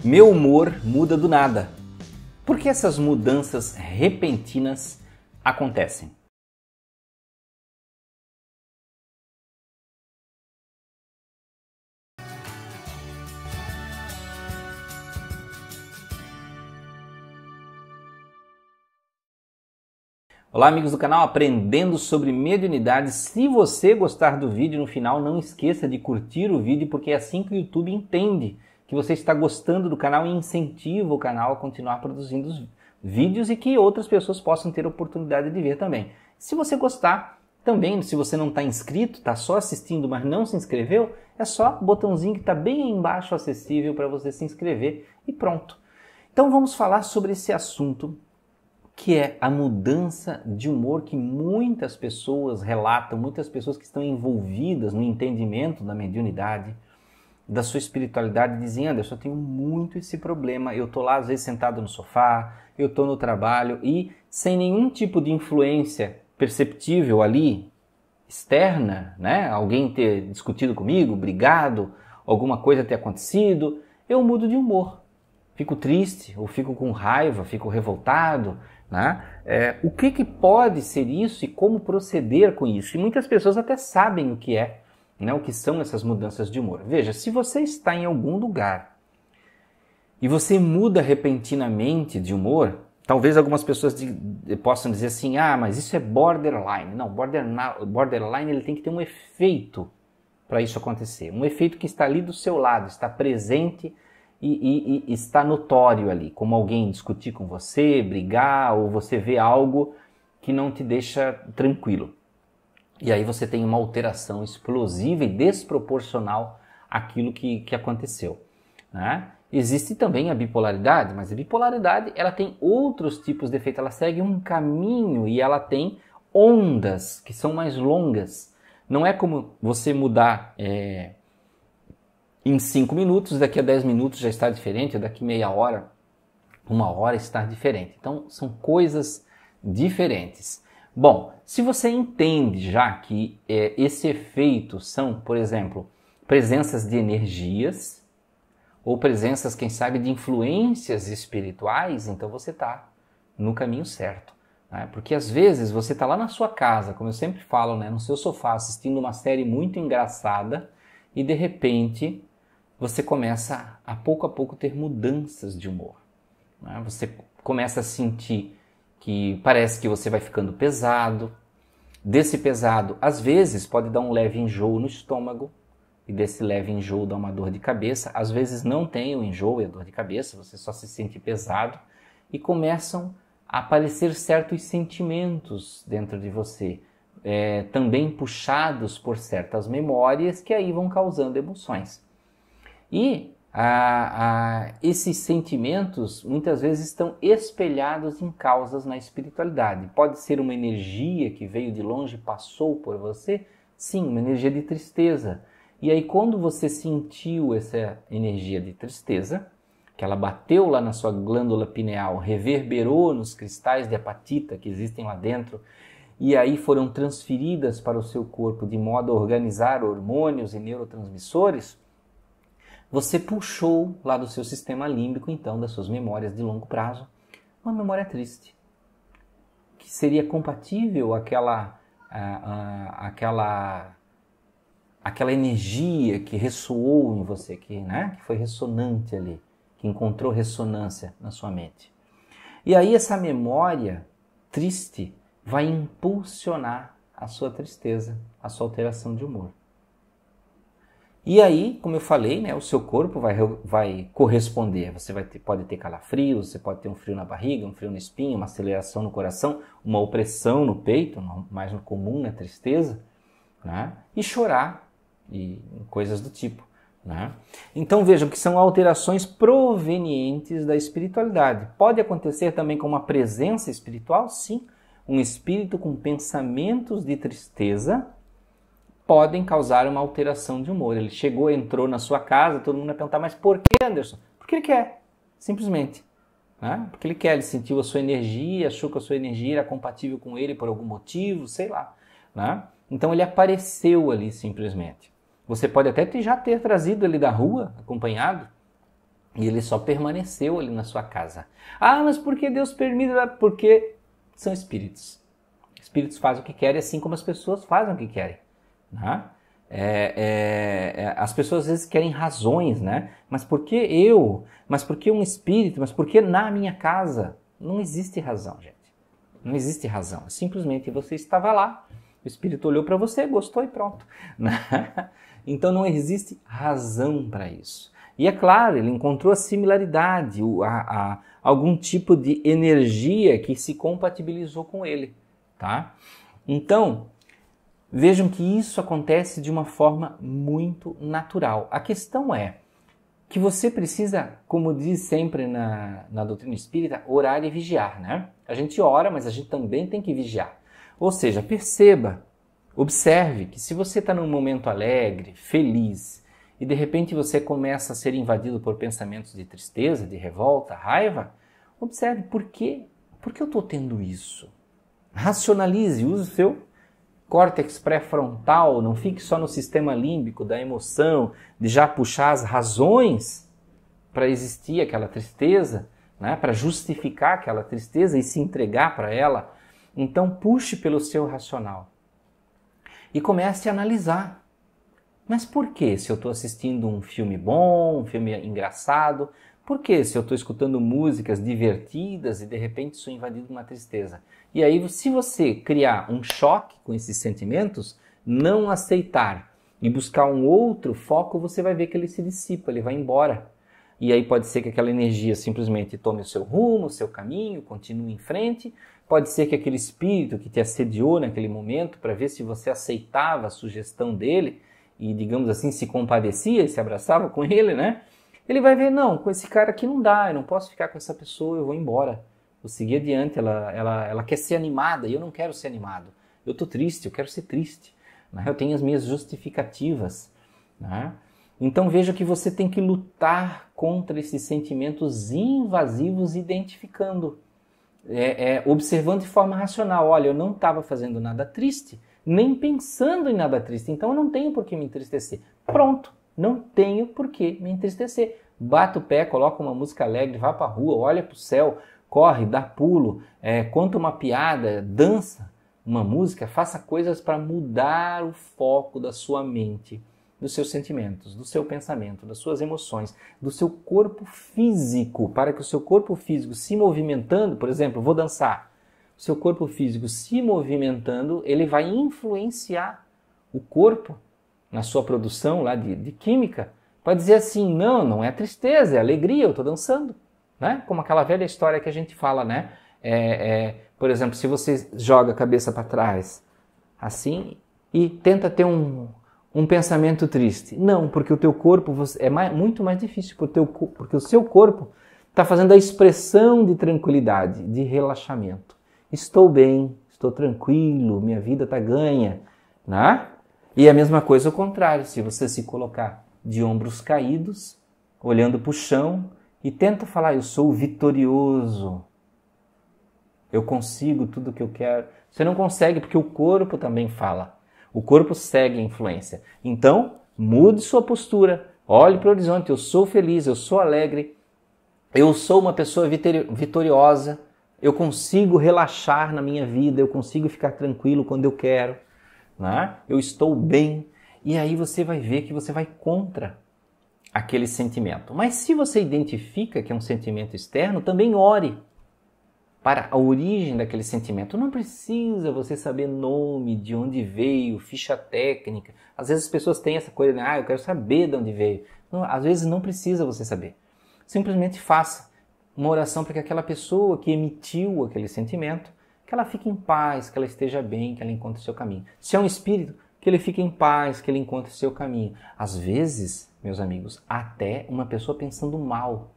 Meu humor muda do nada. Por que essas mudanças repentinas acontecem? Olá amigos do canal Aprendendo sobre Mediunidade. Se você gostar do vídeo no final, não esqueça de curtir o vídeo porque é assim que o YouTube entende que você está gostando do canal e incentiva o canal a continuar produzindo vídeos e que outras pessoas possam ter oportunidade de ver também. Se você gostar, também, se você não está inscrito, está só assistindo, mas não se inscreveu, é só botãozinho que está bem embaixo acessível para você se inscrever e pronto. Então vamos falar sobre esse assunto que é a mudança de humor que muitas pessoas relatam, muitas pessoas que estão envolvidas no entendimento da mediunidade, da sua espiritualidade dizem, Anderson, eu tenho muito esse problema. Eu tô lá às vezes sentado no sofá, eu tô no trabalho e sem nenhum tipo de influência perceptível ali externa, né? Alguém ter discutido comigo, brigado, alguma coisa ter acontecido, eu mudo de humor. Fico triste, ou fico com raiva, fico revoltado, né? É, o que, que pode ser isso e como proceder com isso? E muitas pessoas até sabem o que é, né, o que são essas mudanças de humor. Veja, se você está em algum lugar e você muda repentinamente de humor, talvez algumas pessoas de, de, possam dizer assim, ah, mas isso é borderline. Não, borderline, borderline ele tem que ter um efeito para isso acontecer. Um efeito que está ali do seu lado, está presente e, e, e, está notório ali, como alguém discutir com você, brigar, ou você vê algo que não te deixa tranquilo. E aí você tem uma alteração explosiva e desproporcional àquilo que, que aconteceu. Né? Existe também a bipolaridade, mas a bipolaridade ela tem outros tipos de efeito. Ela segue um caminho e ela tem ondas que são mais longas. Não é como você mudar é, em 5 minutos, daqui a 10 minutos já está diferente, daqui meia hora, uma hora está diferente. Então são coisas diferentes. Bom, se você entende já que é, esse efeito são, por exemplo, presenças de energias ou presenças, quem sabe, de influências espirituais, então você está no caminho certo. Né? Porque às vezes você está lá na sua casa, como eu sempre falo, né, no seu sofá assistindo uma série muito engraçada e de repente você começa a pouco a pouco ter mudanças de humor. Né? Você começa a sentir que parece que você vai ficando pesado. Desse pesado, às vezes pode dar um leve enjoo no estômago, e desse leve enjoo dá uma dor de cabeça. Às vezes não tem o enjoo e a dor de cabeça, você só se sente pesado e começam a aparecer certos sentimentos dentro de você, é, também puxados por certas memórias que aí vão causando emoções. E a, a, esses sentimentos muitas vezes estão espelhados em causas na espiritualidade. Pode ser uma energia que veio de longe passou por você? Sim, uma energia de tristeza. E aí, quando você sentiu essa energia de tristeza, que ela bateu lá na sua glândula pineal, reverberou nos cristais de apatita que existem lá dentro, e aí foram transferidas para o seu corpo de modo a organizar hormônios e neurotransmissores, você puxou lá do seu sistema límbico, então, das suas memórias de longo prazo, uma memória triste, que seria compatível àquela, à, àquela, àquela energia que ressoou em você, que, né, que foi ressonante ali, que encontrou ressonância na sua mente. E aí essa memória triste vai impulsionar a sua tristeza, a sua alteração de humor. E aí, como eu falei, né, o seu corpo vai, vai corresponder. Você vai ter, pode ter calafrios, você pode ter um frio na barriga, um frio no espinho, uma aceleração no coração, uma opressão no peito, mais comum na tristeza, né? e chorar, e coisas do tipo. Né? Então vejam que são alterações provenientes da espiritualidade. Pode acontecer também com uma presença espiritual? Sim. Um espírito com pensamentos de tristeza podem causar uma alteração de humor. Ele chegou, entrou na sua casa, todo mundo vai perguntar, mas por que, Anderson? Porque ele quer, simplesmente. Né? Porque ele quer, ele sentiu a sua energia, achou que a sua energia era compatível com ele por algum motivo, sei lá. Né? Então ele apareceu ali simplesmente. Você pode até já ter trazido ele da rua, acompanhado, E ele só permaneceu ali na sua casa. Ah, mas por que Deus permite? Porque são espíritos. Espíritos fazem o que querem, assim como as pessoas fazem o que querem. Né? É, é, é, as pessoas às vezes querem razões, né? Mas por que eu? Mas por que um espírito? Mas por que na minha casa? Não existe razão, gente. Não existe razão. Simplesmente você estava lá, o espírito olhou para você, gostou e pronto. Né? Então não existe razão para isso. E é claro, ele encontrou a similaridade, a, a, algum tipo de energia que se compatibilizou com ele. Tá? Então, vejam que isso acontece de uma forma muito natural. A questão é que você precisa, como diz sempre na, na doutrina espírita, orar e vigiar. Né? A gente ora, mas a gente também tem que vigiar. Ou seja, perceba, observe que se você está num momento alegre, feliz, e de repente você começa a ser invadido por pensamentos de tristeza, de revolta, raiva, observe por quê? Por que eu estou tendo isso? Racionalize, use o seu córtex pré-frontal, não fique só no sistema límbico da emoção, de já puxar as razões para existir aquela tristeza, né? para justificar aquela tristeza e se entregar para ela. Então, puxe pelo seu racional e comece a analisar mas por que se eu estou assistindo um filme bom, um filme engraçado? Por que se eu estou escutando músicas divertidas e de repente sou invadido de uma tristeza? E aí, se você criar um choque com esses sentimentos, não aceitar e buscar um outro foco, você vai ver que ele se dissipa, ele vai embora. E aí pode ser que aquela energia simplesmente tome o seu rumo, o seu caminho, continue em frente. Pode ser que aquele espírito que te assediou naquele momento para ver se você aceitava a sugestão dele, e, digamos assim, se compadecia e se abraçava com ele, né? Ele vai ver, não, com esse cara aqui não dá, eu não posso ficar com essa pessoa, eu vou embora. Vou seguir adiante, ela, ela, ela quer ser animada e eu não quero ser animado. Eu estou triste, eu quero ser triste. Né? Eu tenho as minhas justificativas. Né? Então veja que você tem que lutar contra esses sentimentos invasivos, identificando, é, é, observando de forma racional. Olha, eu não estava fazendo nada triste, nem pensando em nada triste. Então eu não tenho por que me entristecer. Pronto, não tenho por que me entristecer. Bata o pé, coloca uma música alegre, vá para a rua, olha para o céu, corre, dá pulo, é, conta uma piada, dança uma música, faça coisas para mudar o foco da sua mente, dos seus sentimentos, do seu pensamento, das suas emoções, do seu corpo físico, para que o seu corpo físico se movimentando, por exemplo, vou dançar, seu corpo físico se movimentando, ele vai influenciar o corpo na sua produção lá de, de química para dizer assim, não, não é tristeza, é alegria, eu estou dançando. Né? Como aquela velha história que a gente fala, né? É, é, por exemplo, se você joga a cabeça para trás assim e tenta ter um, um pensamento triste. Não, porque o teu corpo é mais, muito mais difícil, porque o, teu, porque o seu corpo está fazendo a expressão de tranquilidade, de relaxamento estou bem, estou tranquilo, minha vida está ganha, né? E a mesma coisa ao contrário, se você se colocar de ombros caídos, olhando para o chão e tenta falar, eu sou vitorioso, eu consigo tudo o que eu quero. Você não consegue porque o corpo também fala. O corpo segue a influência. Então, mude sua postura, olhe para o horizonte, eu sou feliz, eu sou alegre, eu sou uma pessoa vitoriosa, eu consigo relaxar na minha vida, eu consigo ficar tranquilo quando eu quero, né? eu estou bem. E aí você vai ver que você vai contra aquele sentimento. Mas se você identifica que é um sentimento externo, também ore para a origem daquele sentimento. Não precisa você saber nome, de onde veio, ficha técnica. Às vezes as pessoas têm essa coisa, ah, eu quero saber de onde veio. Não, às vezes não precisa você saber. Simplesmente faça uma oração para que aquela pessoa que emitiu aquele sentimento, que ela fique em paz, que ela esteja bem, que ela encontre o seu caminho. Se é um espírito, que ele fique em paz, que ele encontre o seu caminho. Às vezes, meus amigos, até uma pessoa pensando mal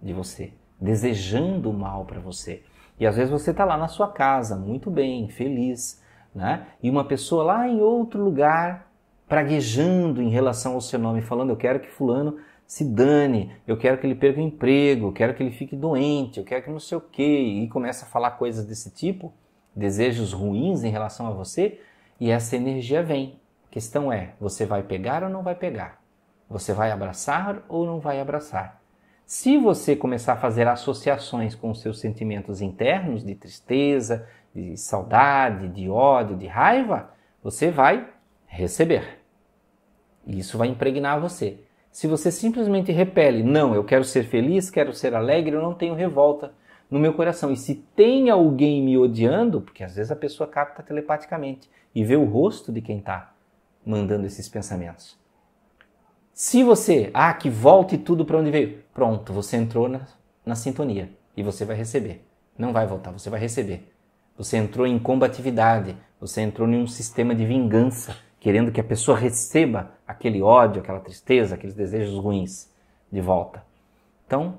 de você, desejando mal para você. E às vezes você está lá na sua casa, muito bem, feliz, né? E uma pessoa lá em outro lugar, praguejando em relação ao seu nome, falando: Eu quero que Fulano se dane, eu quero que ele perca o emprego, eu quero que ele fique doente, eu quero que não sei o quê, e começa a falar coisas desse tipo, desejos ruins em relação a você, e essa energia vem. A questão é, você vai pegar ou não vai pegar? Você vai abraçar ou não vai abraçar? Se você começar a fazer associações com os seus sentimentos internos de tristeza, de saudade, de ódio, de raiva, você vai receber. E isso vai impregnar você. Se você simplesmente repele, não, eu quero ser feliz, quero ser alegre, eu não tenho revolta no meu coração. E se tem alguém me odiando, porque às vezes a pessoa capta telepaticamente e vê o rosto de quem está mandando esses pensamentos. Se você, ah, que volte tudo para onde veio, pronto, você entrou na, na sintonia e você vai receber. Não vai voltar, você vai receber. Você entrou em combatividade, você entrou em um sistema de vingança, querendo que a pessoa receba aquele ódio, aquela tristeza, aqueles desejos ruins de volta. Então,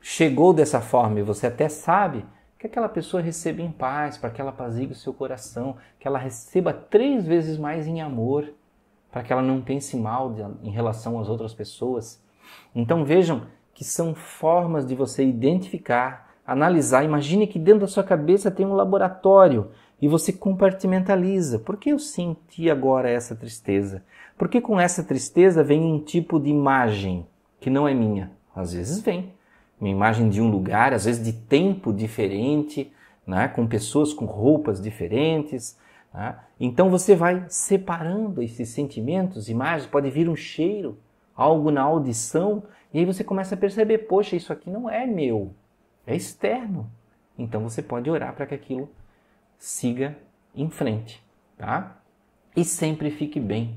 chegou dessa forma e você até sabe que aquela pessoa receba em paz, para que ela apazigue o seu coração, que ela receba três vezes mais em amor, para que ela não pense mal de, em relação às outras pessoas. Então vejam que são formas de você identificar, analisar. Imagine que dentro da sua cabeça tem um laboratório e você compartimentaliza. Por que eu senti agora essa tristeza? Porque com essa tristeza vem um tipo de imagem que não é minha. Às vezes vem uma imagem de um lugar, às vezes de tempo diferente, né? com pessoas com roupas diferentes. Né? Então você vai separando esses sentimentos, imagens, pode vir um cheiro, algo na audição, e aí você começa a perceber: poxa, isso aqui não é meu, é externo. Então você pode orar para que aquilo siga em frente. Tá? E sempre fique bem,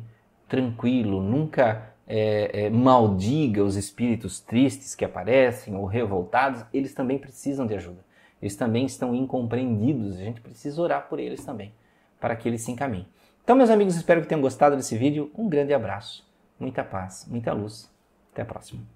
tranquilo, nunca é, é, maldiga os espíritos tristes que aparecem ou revoltados, eles também precisam de ajuda. Eles também estão incompreendidos. A gente precisa orar por eles também, para que eles se encaminhem. Então, meus amigos, espero que tenham gostado desse vídeo. Um grande abraço, muita paz, muita luz. Até a próxima.